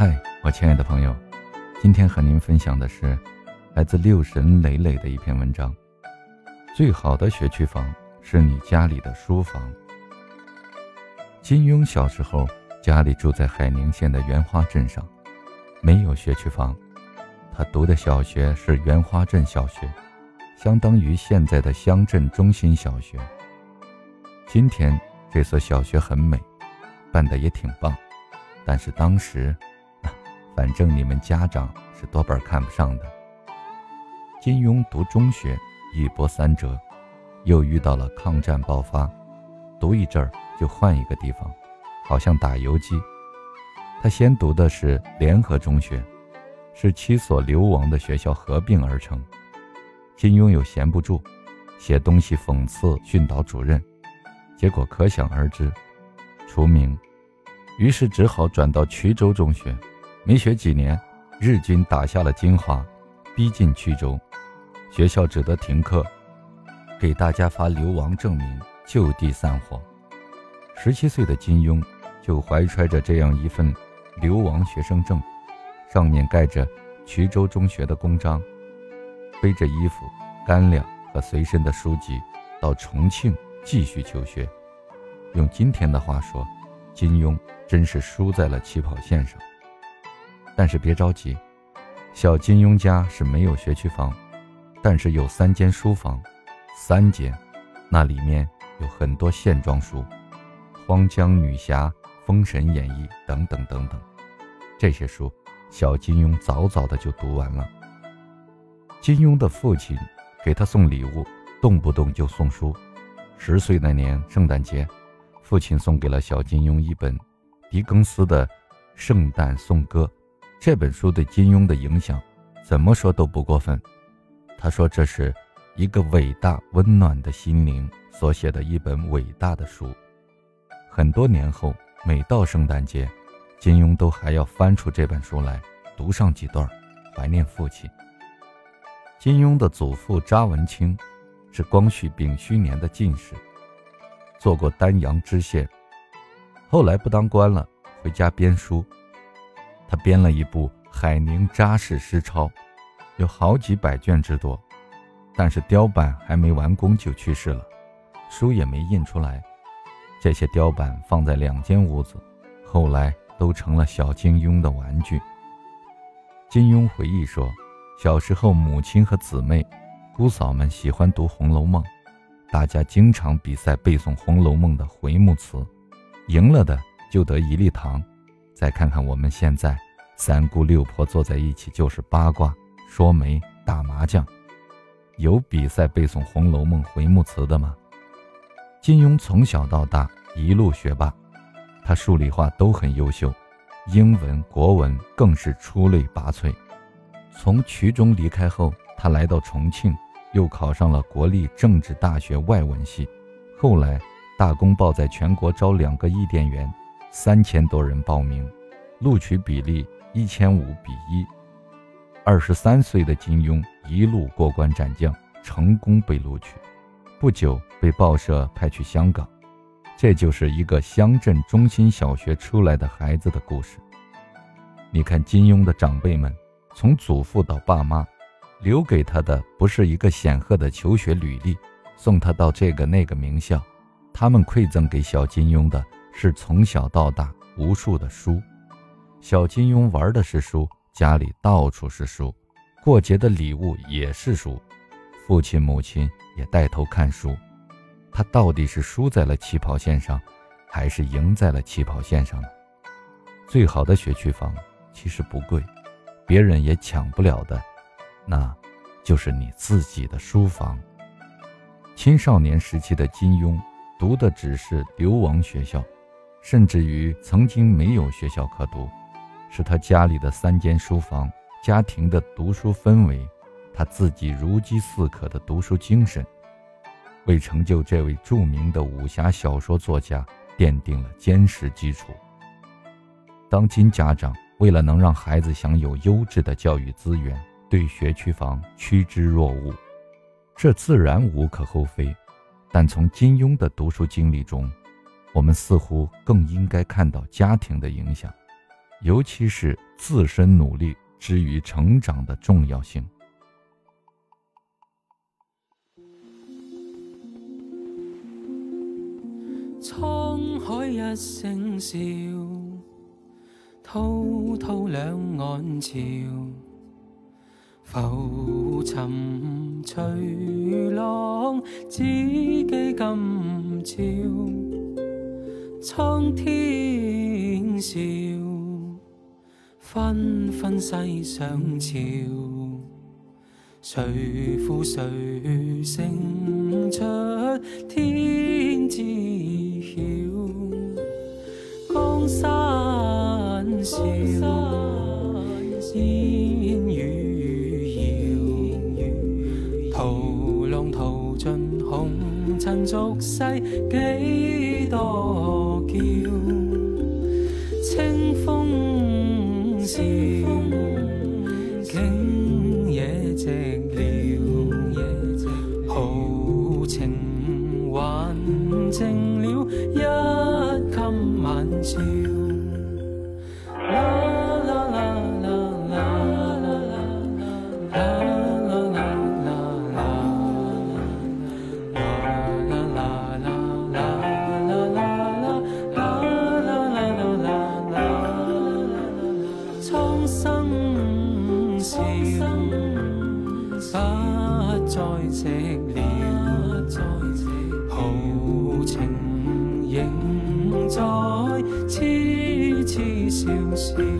嗨，我亲爱的朋友，今天和您分享的是来自六神磊磊的一篇文章。最好的学区房是你家里的书房。金庸小时候家里住在海宁县的袁花镇上，没有学区房。他读的小学是袁花镇小学，相当于现在的乡镇中心小学。今天这所小学很美，办得也挺棒，但是当时。反正你们家长是多半看不上的。金庸读中学一波三折，又遇到了抗战爆发，读一阵儿就换一个地方，好像打游击。他先读的是联合中学，是七所流亡的学校合并而成。金庸又闲不住，写东西讽刺训导主任，结果可想而知，除名。于是只好转到衢州中学。没学几年，日军打下了金华，逼近衢州，学校只得停课，给大家发流亡证明，就地散伙。十七岁的金庸就怀揣着这样一份流亡学生证，上面盖着衢州中学的公章，背着衣服、干粮和随身的书籍，到重庆继续求学。用今天的话说，金庸真是输在了起跑线上。但是别着急，小金庸家是没有学区房，但是有三间书房，三间，那里面有很多线装书，《荒江女侠》《封神演义》等等等等，这些书小金庸早早的就读完了。金庸的父亲给他送礼物，动不动就送书。十岁那年圣诞节，父亲送给了小金庸一本狄更斯的《圣诞颂歌》。这本书对金庸的影响，怎么说都不过分。他说这是一个伟大温暖的心灵所写的一本伟大的书。很多年后，每到圣诞节，金庸都还要翻出这本书来读上几段，怀念父亲。金庸的祖父查文清是光绪丙戌年的进士，做过丹阳知县，后来不当官了，回家编书。他编了一部《海宁扎氏诗钞》，有好几百卷之多，但是雕版还没完工就去世了，书也没印出来。这些雕版放在两间屋子，后来都成了小金庸的玩具。金庸回忆说，小时候母亲和姊妹、姑嫂们喜欢读《红楼梦》，大家经常比赛背诵《红楼梦》的回目词，赢了的就得一粒糖。再看看我们现在，三姑六婆坐在一起就是八卦、说媒、打麻将，有比赛背诵《红楼梦》回目词的吗？金庸从小到大一路学霸，他数理化都很优秀，英文、国文更是出类拔萃。从衢中离开后，他来到重庆，又考上了国立政治大学外文系。后来，大公报在全国招两个译电员。三千多人报名，录取比例一千五比一。二十三岁的金庸一路过关斩将，成功被录取，不久被报社派去香港。这就是一个乡镇中心小学出来的孩子的故事。你看金庸的长辈们，从祖父到爸妈，留给他的不是一个显赫的求学履历，送他到这个那个名校，他们馈赠给小金庸的。是从小到大无数的书，小金庸玩的是书，家里到处是书，过节的礼物也是书，父亲母亲也带头看书，他到底是输在了起跑线上，还是赢在了起跑线上呢？最好的学区房其实不贵，别人也抢不了的，那，就是你自己的书房。青少年时期的金庸读的只是流亡学校。甚至于曾经没有学校可读，是他家里的三间书房、家庭的读书氛围，他自己如饥似渴的读书精神，为成就这位著名的武侠小说作家奠定了坚实基础。当今家长为了能让孩子享有优质的教育资源，对学区房趋之若鹜，这自然无可厚非。但从金庸的读书经历中，我们似乎更应该看到家庭的影响。尤其是自身努力之于成长的重要性。沧海一声笑，滔滔两岸潮。浮沉随浪，只记今朝。苍天笑，纷纷世上潮。谁负谁胜出天知晓？江山笑，烟雨遥。涛浪淘尽红尘俗世几多 see. 再借了豪情仍在痴痴笑笑。